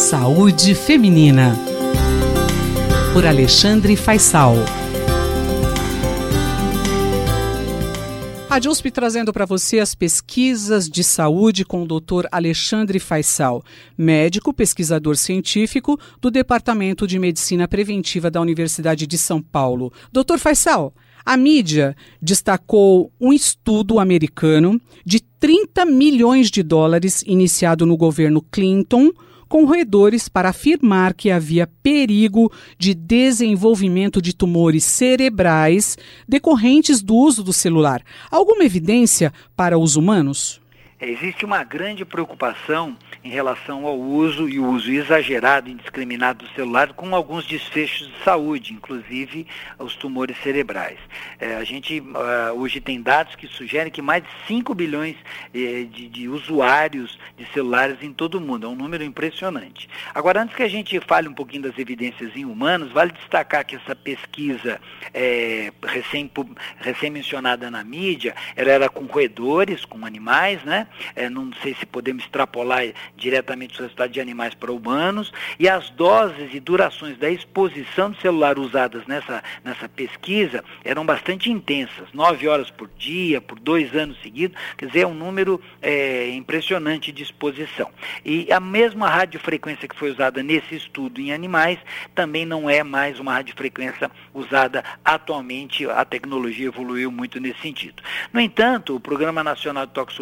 Saúde Feminina. Por Alexandre Faisal. Rádio USP trazendo para você as pesquisas de saúde com o Dr. Alexandre Faisal, médico, pesquisador científico do Departamento de Medicina Preventiva da Universidade de São Paulo. Dr. Faisal, a mídia destacou um estudo americano de 30 milhões de dólares iniciado no governo Clinton com roedores para afirmar que havia perigo de desenvolvimento de tumores cerebrais decorrentes do uso do celular. Alguma evidência para os humanos? Existe uma grande preocupação em relação ao uso e o uso exagerado e indiscriminado do celular com alguns desfechos de saúde, inclusive os tumores cerebrais. É, a gente uh, hoje tem dados que sugerem que mais de 5 bilhões eh, de, de, usuários de celulares em todo o mundo, é um número impressionante. Agora, antes que a gente fale um pouquinho das evidências em humanos, vale destacar que essa pesquisa é, recém, recém na mídia, ela era com roedores, com animais, né? É, não sei se podemos extrapolar diretamente os resultados de animais para humanos, e as doses e durações da exposição de celular usadas nessa, nessa pesquisa eram bastante intensas, nove horas por dia, por dois anos seguidos, quer dizer, é um número é, impressionante de exposição. E a mesma radiofrequência que foi usada nesse estudo em animais também não é mais uma radiofrequência usada atualmente, a tecnologia evoluiu muito nesse sentido. No entanto, o Programa Nacional de Toxicologia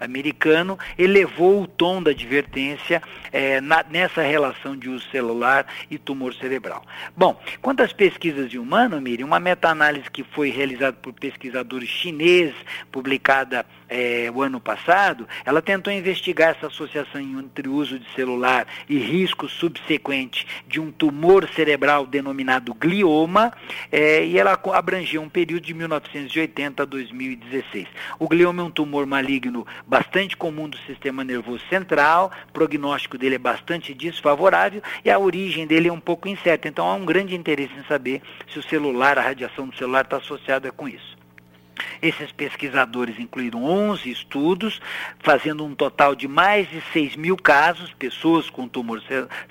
americano elevou o tom da advertência é, na, nessa relação de uso celular e tumor cerebral. Bom, quanto às pesquisas de humano, Miriam, uma meta-análise que foi realizada por pesquisadores chineses, publicada é, o ano passado, ela tentou investigar essa associação entre uso de celular e risco subsequente de um tumor cerebral denominado glioma, é, e ela abrangia um período de 1980 a 2016. O glioma é um tumor maligno bastante comum do sistema nervoso central, o prognóstico dele é bastante desfavorável e a origem dele é um pouco incerta. Então há um grande interesse em saber se o celular, a radiação do celular está associada com isso. Esses pesquisadores incluíram 11 estudos, fazendo um total de mais de 6 mil casos, pessoas com tumor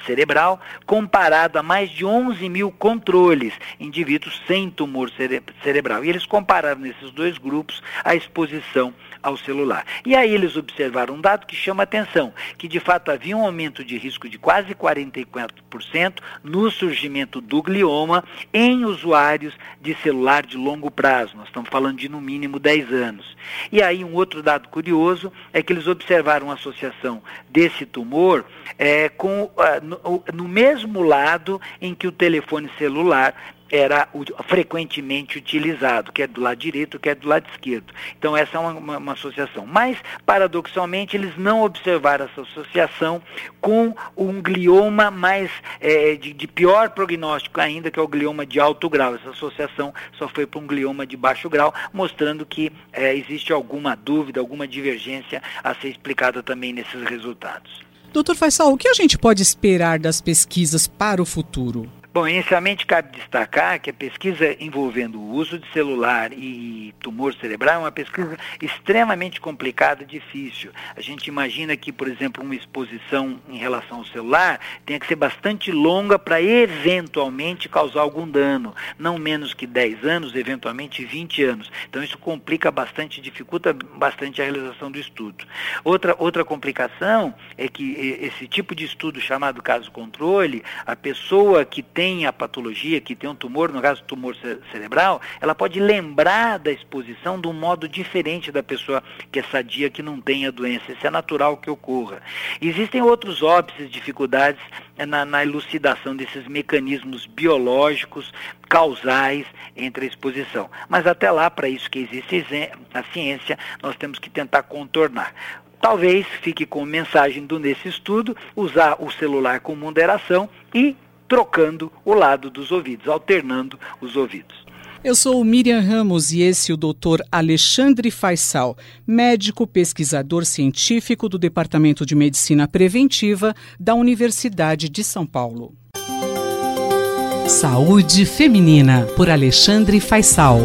cerebral, comparado a mais de 11 mil controles, indivíduos sem tumor cere cerebral. E eles compararam nesses dois grupos a exposição ao celular. E aí eles observaram um dado que chama atenção, que de fato havia um aumento de risco de quase 44% no surgimento do glioma em usuários de celular de longo prazo. Nós estamos falando de no mínimo 10 anos. E aí um outro dado curioso é que eles observaram a associação desse tumor é, com, uh, no, no mesmo lado em que o telefone celular era frequentemente utilizado, quer do lado direito, quer do lado esquerdo. Então essa é uma, uma, uma, associação. Mas, paradoxalmente, eles não observaram essa associação com um glioma mais é, de, de, pior prognóstico ainda, que é o glioma de alto grau. Essa associação só foi para um glioma de baixo grau, mostrando que é, existe alguma dúvida, alguma divergência a ser explicada também nesses resultados. Doutor Faisal, o que a gente pode esperar das pesquisas para o futuro? Bom, inicialmente cabe destacar que a pesquisa envolvendo o uso de celular e tumor cerebral é uma pesquisa extremamente complicada e difícil. A gente imagina que, por exemplo, uma exposição em relação ao celular tenha que ser bastante longa para eventualmente causar algum dano, não menos que 10 anos, eventualmente 20 anos. Então isso complica bastante, dificulta bastante a realização do estudo. Outra, outra complicação é que esse tipo de estudo chamado caso controle, a pessoa que tem tem a patologia, que tem um tumor, no caso tumor cerebral, ela pode lembrar da exposição de um modo diferente da pessoa que é sadia, que não tem a doença. Isso é natural que ocorra. Existem outros óbices, dificuldades é, na, na elucidação desses mecanismos biológicos causais entre a exposição. Mas até lá, para isso que existe a ciência, nós temos que tentar contornar. Talvez fique com mensagem do nesse estudo usar o celular com moderação e trocando o lado dos ouvidos, alternando os ouvidos. Eu sou Miriam Ramos e esse é o Dr. Alexandre Faisal, médico pesquisador científico do Departamento de Medicina Preventiva da Universidade de São Paulo. Saúde Feminina, por Alexandre Faisal.